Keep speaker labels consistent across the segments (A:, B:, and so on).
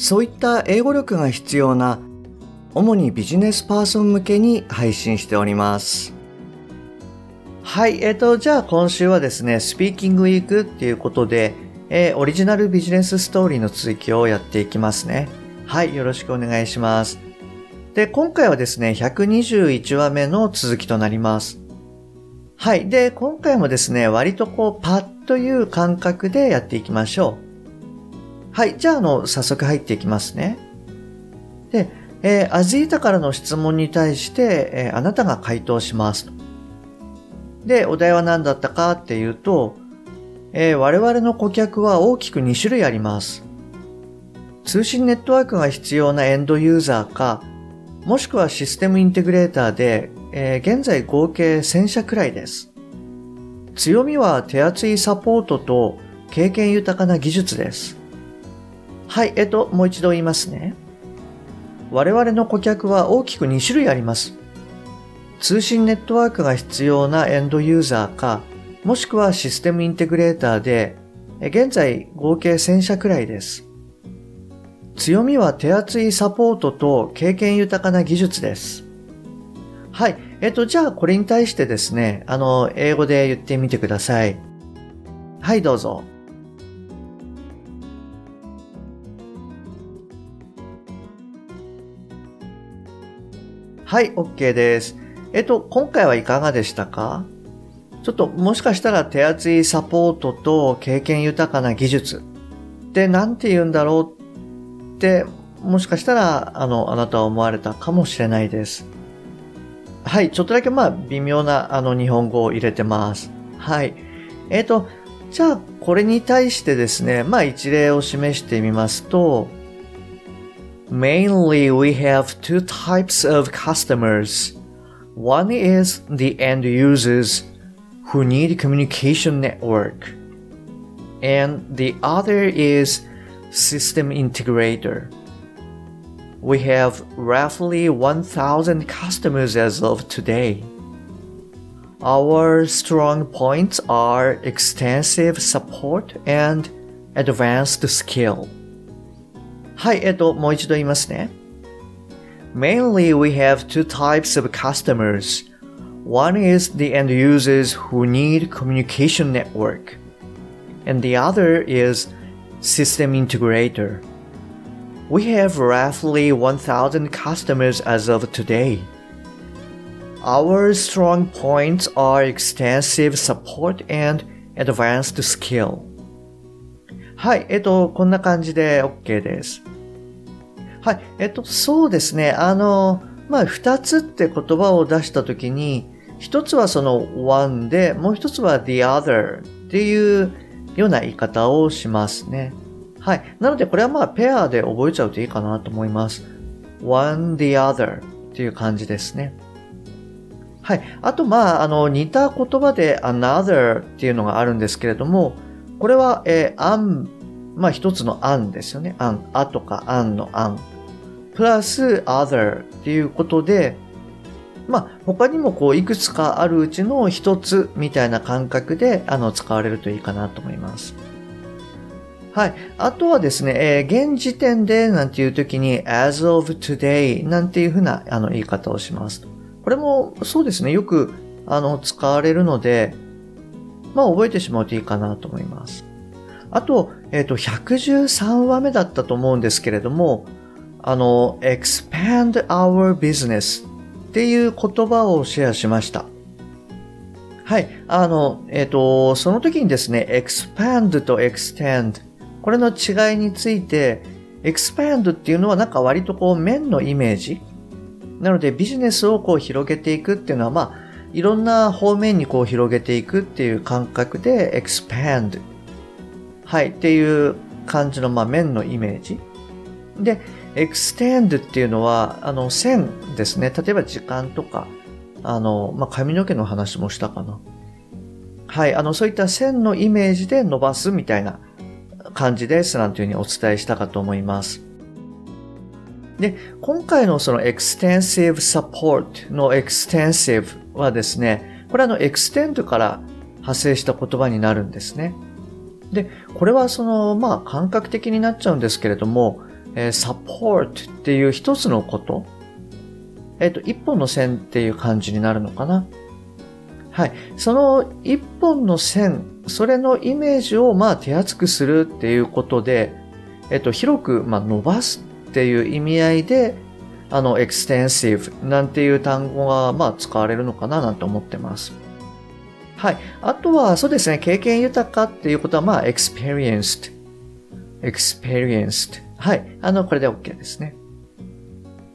A: そういった英語力が必要な主にビジネスパーソン向けに配信しておりますはい、えっ、ー、と、じゃあ今週はですね、スピーキングウィークっていうことで、えー、オリジナルビジネスストーリーの続きをやっていきますね。はい、よろしくお願いします。で、今回はですね、121話目の続きとなります。はい。で、今回もですね、割とこう、パッという感覚でやっていきましょう。はい。じゃあ、あの、早速入っていきますね。で、えー、アジータからの質問に対して、えー、あなたが回答します。で、お題は何だったかっていうと、えー、我々の顧客は大きく2種類あります。通信ネットワークが必要なエンドユーザーか、もしくはシステムインテグレーターで、えー、現在合計1000社くらいです。強みは手厚いサポートと経験豊かな技術です。はい、えっと、もう一度言いますね。我々の顧客は大きく2種類あります。通信ネットワークが必要なエンドユーザーか、もしくはシステムインテグレーターで、現在合計1000社くらいです。強みは手厚いサポートと経験豊かな技術です。はい。えっと、じゃあこれに対してですね、あの、英語で言ってみてください。はい、どうぞ。はい、OK です。えっと、今回はいかがでしたか？ちょっともしかしたら手厚いサポートと経験豊かな技術って何て言うんだろうってもしかしたらあのあなたは思われたかもしれないです。はい、ちょっとだけまあ微妙なあの日本語を入れてます。はい。えっ、と、じゃあこれに対してですね、まあ一例を示してみますと、Mainly we have two types of customers. One is the end users who need communication network. And the other is system integrator. We have roughly 1,000 customers as of today. Our strong points are extensive support and advanced skill. はい、えっと、もう一度言いますね。Mainly we have two types of customers. One is the end users who need communication network, and the other is system integrator. We have roughly 1,000 customers as of today. Our strong points are extensive support and advanced skill. はい、えっと、こんな感じで OK です。 はい、えっと、そうですね。あの、まあ、二つって言葉を出したときに、一つはその one で、もう一つは the other っていうような言い方をしますね。はい。なので、これはまあ、ペアで覚えちゃうといいかなと思います。one, the other っていう感じですね。はい。あと、まあ、あの、似た言葉で another っていうのがあるんですけれども、これは、えー、an、まあ、一つの an ですよね。an、あとか an の an。プラス other っていうことで、まあ、他にもこう、いくつかあるうちの一つみたいな感覚で、あの、使われるといいかなと思います。はい。あとはですね、えー、現時点でなんていう時に as of today なんていうふうなあの言い方をしますこれもそうですね、よくあの使われるので、まあ覚えてしまうといいかなと思います。あと、えっ、ー、と、113話目だったと思うんですけれども、あの、expand our business っていう言葉をシェアしました。はい。あの、えっ、ー、と、その時にですね、expand と extend これの違いについて、expand っていうのはなんか割とこう面のイメージ。なのでビジネスをこう広げていくっていうのはまあいろんな方面にこう広げていくっていう感覚で expand はいっていう感じの、まあ、面のイメージ。で、extend っていうのは、あの、線ですね。例えば時間とか、あの、まあ、髪の毛の話もしたかな。はい、あの、そういった線のイメージで伸ばすみたいな感じですなんていうふうにお伝えしたかと思います。で、今回のその extensive support の extensive はですね、これはの extend から派生した言葉になるんですね。で、これはその、まあ感覚的になっちゃうんですけれども、えー、support っていう一つのこと、えっ、ー、と、一本の線っていう感じになるのかな。はい。その一本の線、それのイメージをまあ手厚くするっていうことで、えっと、広くまあ伸ばすっていう意味合いで、あの、extensive なんていう単語がまあ使われるのかななんて思ってます。はい。あとはそうですね、経験豊かっていうことはまあ experienced。experienced。はい。あの、これで OK ですね。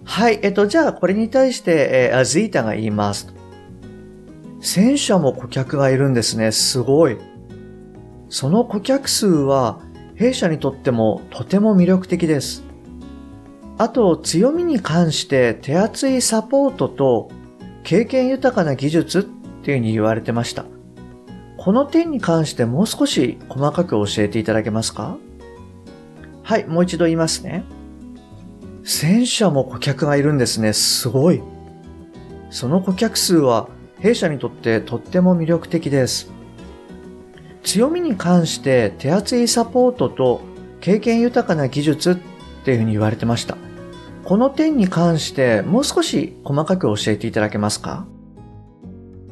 A: はい。えっと、じゃあこれに対して、えー、アズイタが言います。1000社も顧客がいるんですね。すごい。その顧客数は弊社にとってもとても魅力的です。あと、強みに関して手厚いサポートと経験豊かな技術っていうふうに言われてました。この点に関してもう少し細かく教えていただけますか？はい、もう一度言いますね。1000社も顧客がいるんですね。すごい。その顧客数は弊社にとってとっても魅力的です。強みに関して手厚いサポートと経験豊かな技術っていうふうに言われてました。この点に関してもう少し細かく教えていただけますか？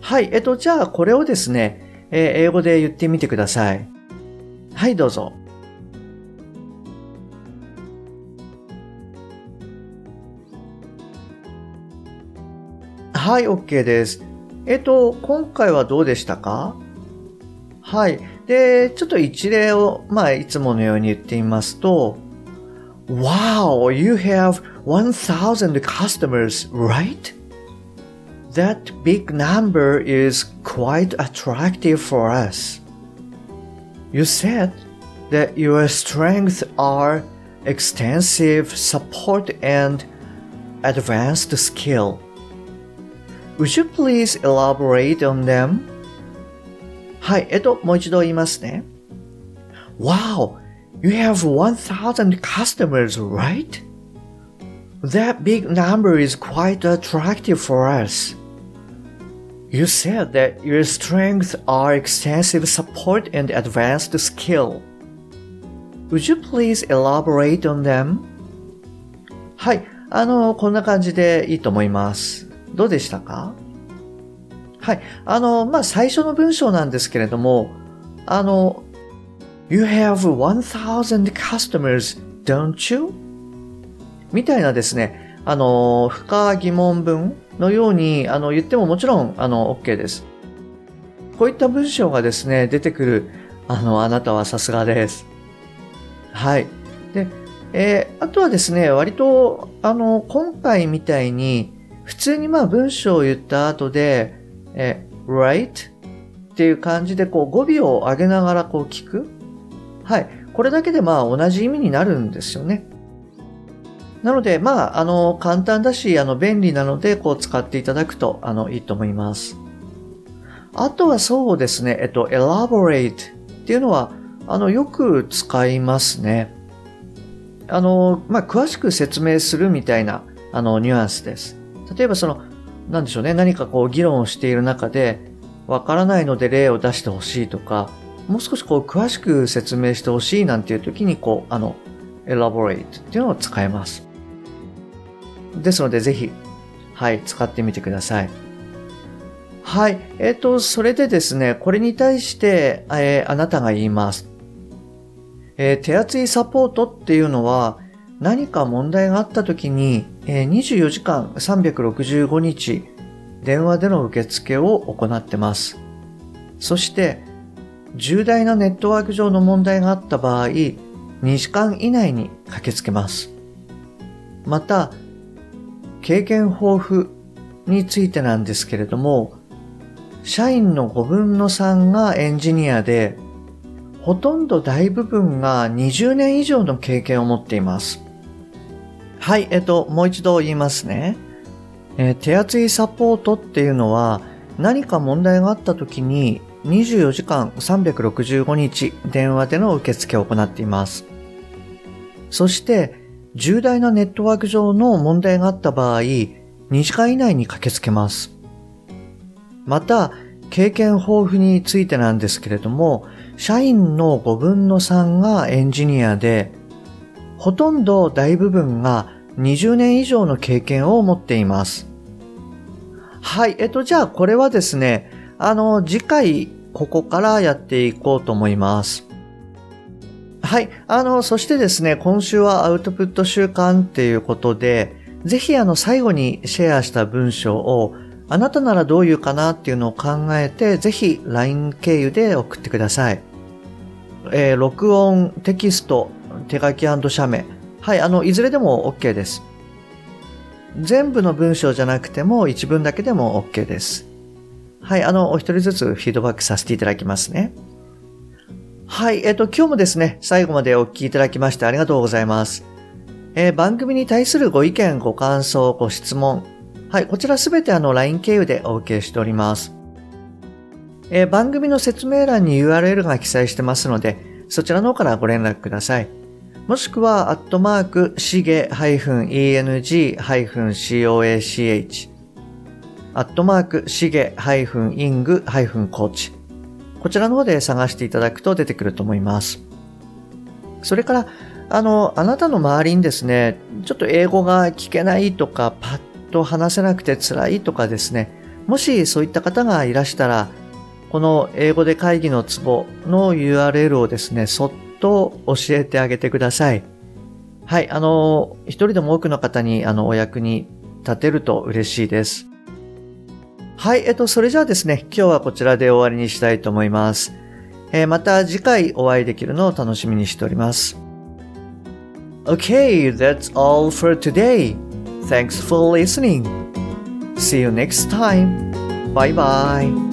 A: はい、えっと、じゃあこれをですね、えー、英語で言ってみてください。はい、どうぞ。はい、OK です。えっと、今回はどうでしたかはい。で、ちょっと一例を、まあ、いつものように言ってみますと、Wow, you have 1000 customers, right? That big number is quite attractive for us. You said that your strengths are extensive support and advanced skill. Would you please elaborate on them? はい、えっと、もう一度言いますね。Wow, you have 1000 customers, right? That big number is quite attractive for us. You said that your strengths are extensive support and advanced skill. Would you please elaborate on them? はい。あの、こんな感じでいいと思います。 どうでしたか？はい。あの、まあ、最初の文章なんですけれども、あの、You have 1000 customers, don't you? みたいなですね、あの、不可疑問文のように、あの、言ってももちろん、あの、OK です。こういった文章がですね、出てくる、あの、あなたはさすがです。はい。で、えー、あとはですね、割と、あの、今回みたいに、普通にまあ文章を言った後で、え、right? っていう感じでこう語尾を上げながらこう聞く。はい。これだけでまあ同じ意味になるんですよね。なので、まあ、あの、簡単だし、あの、便利なので、こう使っていただくと、あの、いいと思います。あとはそうですね、えっと、elaborate っていうのは、あの、よく使いますね。あの、まあ、詳しく説明するみたいな、あの、ニュアンスです。例えばその、なんでしょうね、何かこう議論をしている中で、わからないので例を出してほしいとか、もう少しこう詳しく説明してほしいなんていう時に、こう、あの、elaborate っていうのを使えます。ですので、ぜひ、はい、使ってみてください。はい。えっ、ー、と、それでですね、これに対して、えー、あなたが言います。えー、手厚いサポートっていうのは、何か問題があった時に、24時間365日電話での受付を行ってます。そして、重大なネットワーク上の問題があった場合、2時間以内に駆けつけます。また、経験豊富についてなんですけれども、社員の5分の3がエンジニアで、ほとんど大部分が20年以上の経験を持っています。はい、えっと、もう一度言いますね。えー、手厚いサポートっていうのは何か問題があった時に24時間365日電話での受付を行っています。そして重大なネットワーク上の問題があった場合、2時間以内に駆けつけます。また、経験豊富についてなんですけれども、社員の5分の3がエンジニアで、ほとんど大部分が20年以上の経験を持っています。はい。えっと、じゃあこれはですね、あの、次回ここからやっていこうと思います。はい。あの、そしてですね、今週はアウトプット週間っていうことで、ぜひあの、最後にシェアした文章をあなたならどういうかなっていうのを考えて、ぜひ LINE 経由で送ってください。えー、録音、テキスト、手書き写メ。はい、あの、いずれでも OK です。全部の文章じゃなくても一文だけでも OK です。はい、あの、お一人ずつフィードバックさせていただきますね。はい、えっ、と、今日もですね、最後までお聞きいただきましてありがとうございます。えー、番組に対するご意見、ご感想、ご質問、はい、こちらすべてあの LINE 経由でお受けしております。えー、番組の説明欄に URL が記載してますので、そちらの方からご連絡ください。もしくは、アットマーク、しげ -eng-coach、アットマーク、しげ -ing-coach。こちらの方で探していただくと出てくると思います。それから、あの、あなたの周りにですね、ちょっと英語が聞けないとか、パッと話せなくて辛いとかですね、もしそういった方がいらしたら、この英語で会議のツボの URL をですね、そっと教えてあげてください。はい、あの、一人でも多くの方にあのお役に立てると嬉しいです。はい、えっと、それじゃあですね、今日はこちらで終わりにしたいと思います。えー、また次回お会いできるのを楽しみにしております。Okay, that's all for today. Thanks for listening. See you next time. Bye bye.